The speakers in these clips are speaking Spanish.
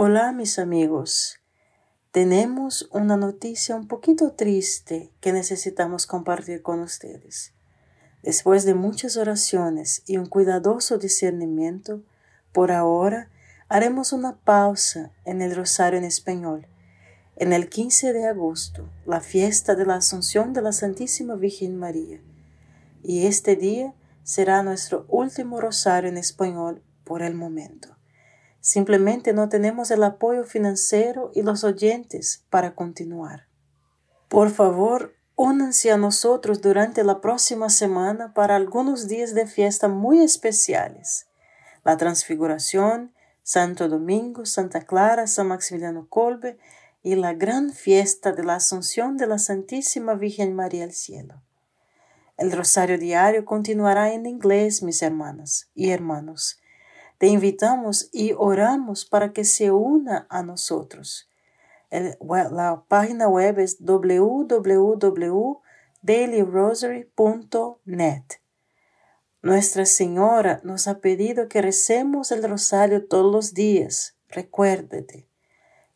Hola mis amigos, tenemos una noticia un poquito triste que necesitamos compartir con ustedes. Después de muchas oraciones y un cuidadoso discernimiento, por ahora haremos una pausa en el rosario en español. En el 15 de agosto, la fiesta de la Asunción de la Santísima Virgen María. Y este día será nuestro último rosario en español por el momento. Simplemente no tenemos el apoyo financiero y los oyentes para continuar. Por favor, únanse a nosotros durante la próxima semana para algunos días de fiesta muy especiales. La Transfiguración, Santo Domingo, Santa Clara, San Maximiliano Colbe y la gran fiesta de la Asunción de la Santísima Virgen María al Cielo. El rosario diario continuará en inglés, mis hermanas y hermanos te invitamos y oramos para que se una a nosotros. la página web es www.dailyrosary.net. Nuestra Señora nos ha pedido que recemos el rosario todos los días, recuérdate.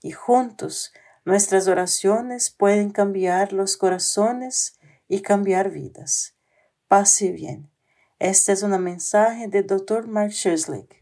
Y juntos nuestras oraciones pueden cambiar los corazones y cambiar vidas. Pase bien. Este es un mensaje del Dr. Mark Schusslick.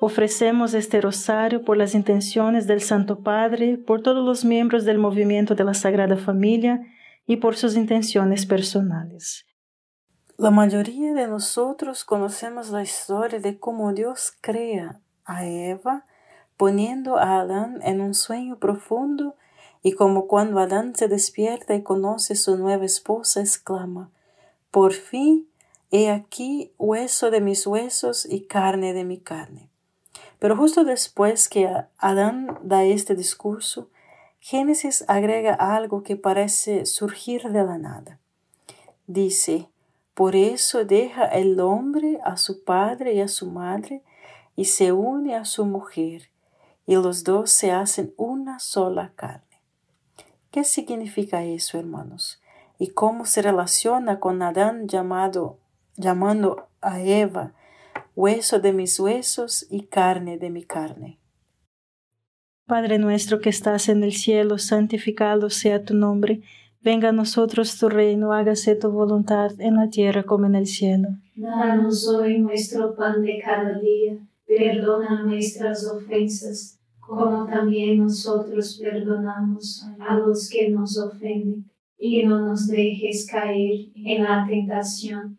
Ofrecemos este rosario por las intenciones del Santo Padre, por todos los miembros del movimiento de la Sagrada Familia y por sus intenciones personales. La mayoría de nosotros conocemos la historia de cómo Dios crea a Eva poniendo a Adán en un sueño profundo y como cuando Adán se despierta y conoce a su nueva esposa, exclama, por fin, he aquí hueso de mis huesos y carne de mi carne. Pero justo después que Adán da este discurso, Génesis agrega algo que parece surgir de la nada. Dice, por eso deja el hombre a su padre y a su madre y se une a su mujer, y los dos se hacen una sola carne. ¿Qué significa eso, hermanos? ¿Y cómo se relaciona con Adán llamado, llamando a Eva hueso de mis huesos y carne de mi carne. Padre nuestro que estás en el cielo, santificado sea tu nombre, venga a nosotros tu reino, hágase tu voluntad en la tierra como en el cielo. Danos hoy nuestro pan de cada día, perdona nuestras ofensas, como también nosotros perdonamos a los que nos ofenden, y no nos dejes caer en la tentación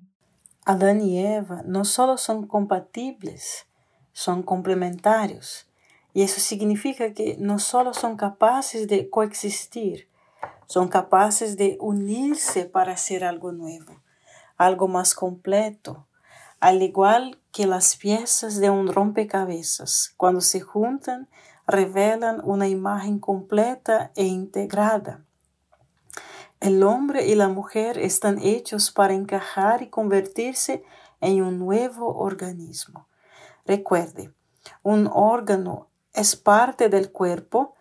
Adán y Eva no solo son compatibles, son complementarios. Y eso significa que no solo son capaces de coexistir, son capaces de unirse para hacer algo nuevo, algo más completo, al igual que las piezas de un rompecabezas, cuando se juntan, revelan una imagen completa e integrada. El hombre y la mujer están hechos para encajar y convertirse en un nuevo organismo. Recuerde, un órgano es parte del cuerpo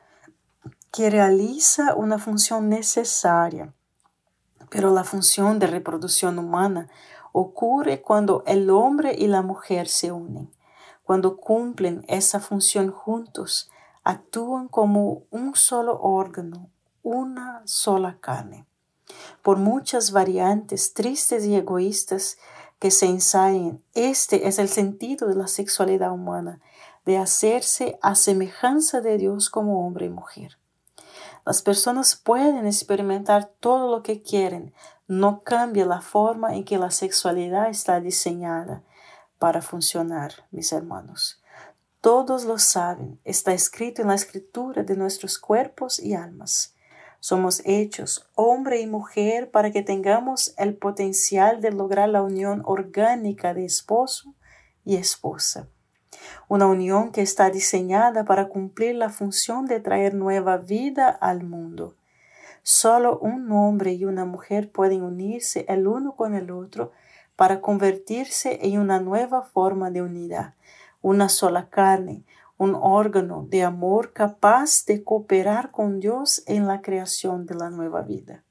que realiza una función necesaria, pero la función de reproducción humana ocurre cuando el hombre y la mujer se unen. Cuando cumplen esa función juntos, actúan como un solo órgano, una sola carne. Por muchas variantes tristes y egoístas que se ensayen, este es el sentido de la sexualidad humana, de hacerse a semejanza de Dios como hombre y mujer. Las personas pueden experimentar todo lo que quieren, no cambia la forma en que la sexualidad está diseñada para funcionar, mis hermanos. Todos lo saben, está escrito en la escritura de nuestros cuerpos y almas. Somos hechos hombre y mujer para que tengamos el potencial de lograr la unión orgánica de esposo y esposa. Una unión que está diseñada para cumplir la función de traer nueva vida al mundo. Solo un hombre y una mujer pueden unirse el uno con el otro para convertirse en una nueva forma de unidad, una sola carne, un órgano de amor capaz de cooperar con Dios en la creación de la nueva vida.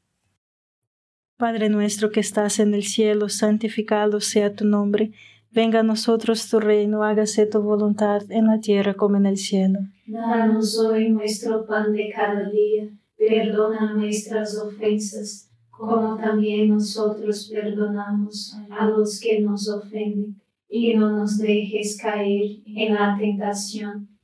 Padre nuestro que estás en el cielo, santificado sea tu nombre, venga a nosotros tu reino, hágase tu voluntad en la tierra como en el cielo. Danos hoy nuestro pan de cada día, perdona nuestras ofensas, como también nosotros perdonamos a los que nos ofenden y no nos dejes caer en la tentación,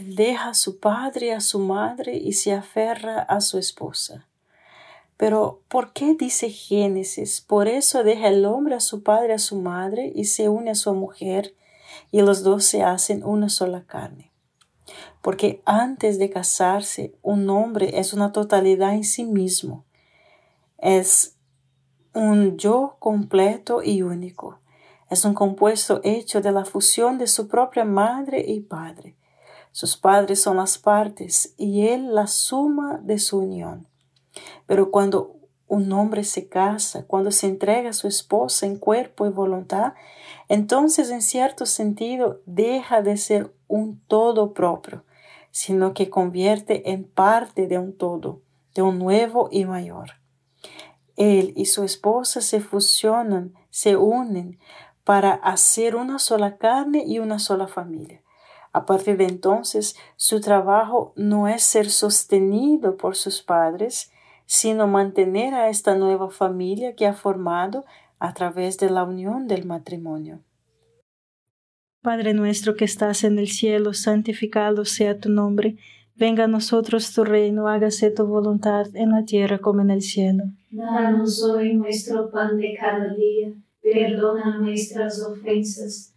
Deja a su padre y a su madre y se aferra a su esposa. Pero, ¿por qué dice Génesis? Por eso deja el hombre a su padre y a su madre y se une a su mujer y los dos se hacen una sola carne. Porque antes de casarse, un hombre es una totalidad en sí mismo. Es un yo completo y único. Es un compuesto hecho de la fusión de su propia madre y padre. Sus padres son las partes y él la suma de su unión. Pero cuando un hombre se casa, cuando se entrega a su esposa en cuerpo y voluntad, entonces en cierto sentido deja de ser un todo propio, sino que convierte en parte de un todo, de un nuevo y mayor. Él y su esposa se fusionan, se unen para hacer una sola carne y una sola familia. A partir de entonces, su trabajo no es ser sostenido por sus padres, sino mantener a esta nueva familia que ha formado a través de la unión del matrimonio. Padre nuestro que estás en el cielo, santificado sea tu nombre Venga a nosotros tu reino, hágase tu voluntad en la tierra como en el cielo. Danos hoy nuestro pan de cada día, perdona nuestras ofensas,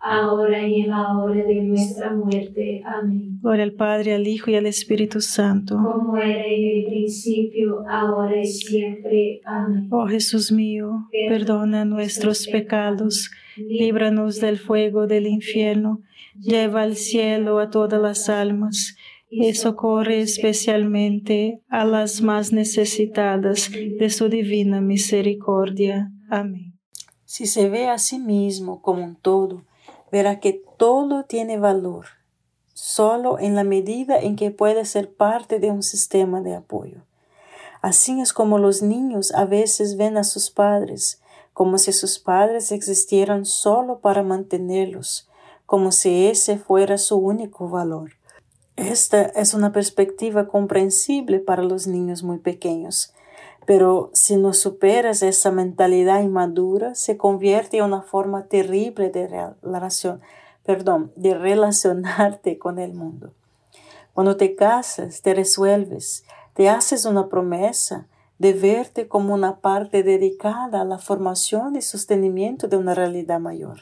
ahora y en la hora de nuestra muerte. Amén. Gloria al Padre, al Hijo y al Espíritu Santo. Como era en el principio, ahora y siempre. Amén. Oh Jesús mío, perdona nuestros pecados, líbranos del fuego del infierno, lleva al cielo a todas las almas y socorre especialmente a las más necesitadas de su divina misericordia. Amén. Si se ve a sí mismo como un todo, verá que todo tiene valor, solo en la medida en que puede ser parte de un sistema de apoyo. Así es como los niños a veces ven a sus padres, como si sus padres existieran solo para mantenerlos, como si ese fuera su único valor. Esta es una perspectiva comprensible para los niños muy pequeños, pero si no superas esa mentalidad inmadura, se convierte en una forma terrible de relación, perdón, de relacionarte con el mundo. Cuando te casas, te resuelves, te haces una promesa de verte como una parte dedicada a la formación y sostenimiento de una realidad mayor.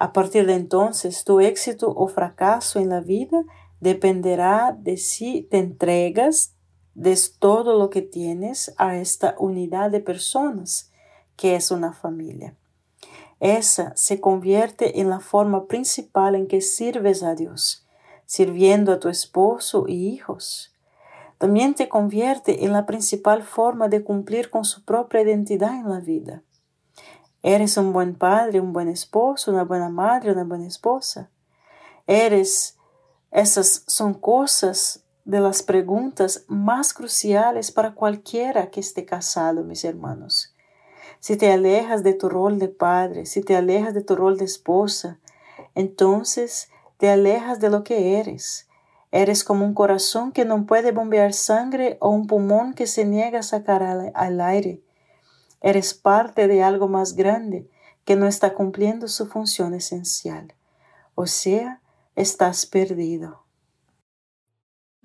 A partir de entonces, tu éxito o fracaso en la vida dependerá de si te entregas de todo lo que tienes a esta unidad de personas que es una familia. Esa se convierte en la forma principal en que sirves a Dios, sirviendo a tu esposo y hijos. También te convierte en la principal forma de cumplir con su propia identidad en la vida. Eres un buen padre, un buen esposo, una buena madre, una buena esposa. Eres esas son cosas de las preguntas más cruciales para cualquiera que esté casado, mis hermanos. Si te alejas de tu rol de padre, si te alejas de tu rol de esposa, entonces te alejas de lo que eres. Eres como un corazón que no puede bombear sangre o un pulmón que se niega a sacar al, al aire. Eres parte de algo más grande que no está cumpliendo su función esencial. O sea, estás perdido.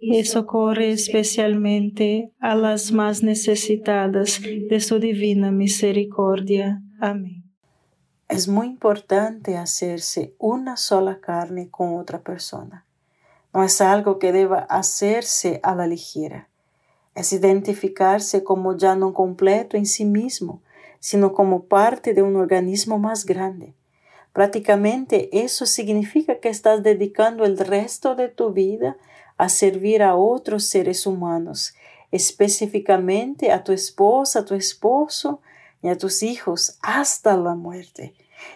y socorre especialmente a las más necesitadas de su divina misericordia. Amén. Es muy importante hacerse una sola carne con otra persona. No es algo que deba hacerse a la ligera. Es identificarse como ya no completo en sí mismo, sino como parte de un organismo más grande. Prácticamente eso significa que estás dedicando el resto de tu vida a servir a otros seres humanos, específicamente a tu esposa, a tu esposo y a tus hijos hasta la muerte.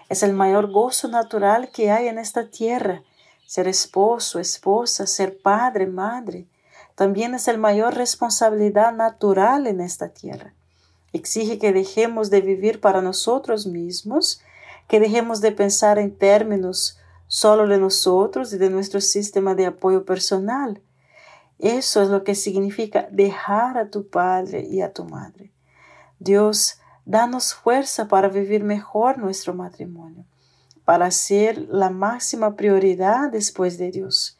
Es el mayor gozo natural que hay en esta tierra. Ser esposo, esposa, ser padre, madre. También es el mayor responsabilidad natural en esta tierra. Exige que dejemos de vivir para nosotros mismos, que dejemos de pensar en términos solo de nosotros y de nuestro sistema de apoyo personal. Eso es lo que significa dejar a tu padre y a tu madre. Dios Danos fuerza para vivir mejor nuestro matrimonio, para ser la máxima prioridad después de Dios,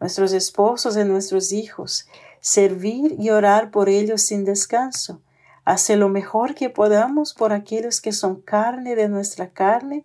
nuestros esposos y nuestros hijos, servir y orar por ellos sin descanso, hacer lo mejor que podamos por aquellos que son carne de nuestra carne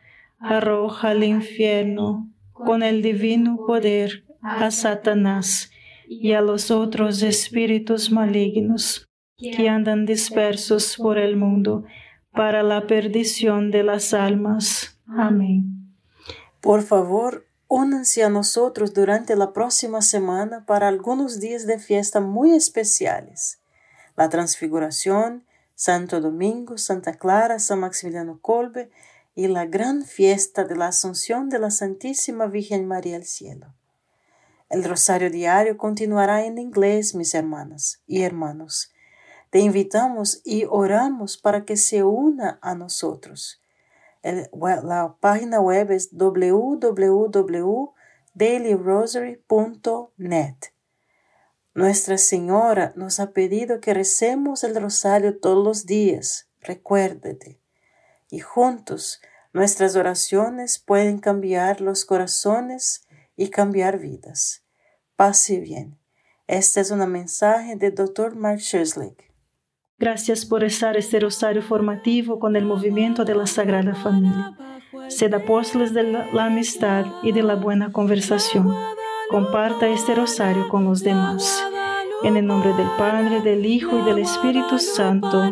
arroja al infierno con el divino poder a Satanás y a los otros espíritus malignos que andan dispersos por el mundo para la perdición de las almas. Amén. Por favor, únanse a nosotros durante la próxima semana para algunos días de fiesta muy especiales. La Transfiguración, Santo Domingo, Santa Clara, San Maximiliano Colbe, y la gran fiesta de la Asunción de la Santísima Virgen María al Cielo. El rosario diario continuará en inglés, mis hermanas y hermanos. Te invitamos y oramos para que se una a nosotros. la página web es www.dailyrosary.net. Nuestra Señora nos ha pedido que recemos el rosario todos los días. Recuérdate y juntos nuestras oraciones pueden cambiar los corazones y cambiar vidas. Pase bien. Este es un mensaje del Dr. Mark Schusslick. Gracias por estar este rosario formativo con el movimiento de la Sagrada Familia. Sed apóstoles de la amistad y de la buena conversación. Comparta este rosario con los demás. En el nombre del Padre, del Hijo y del Espíritu Santo.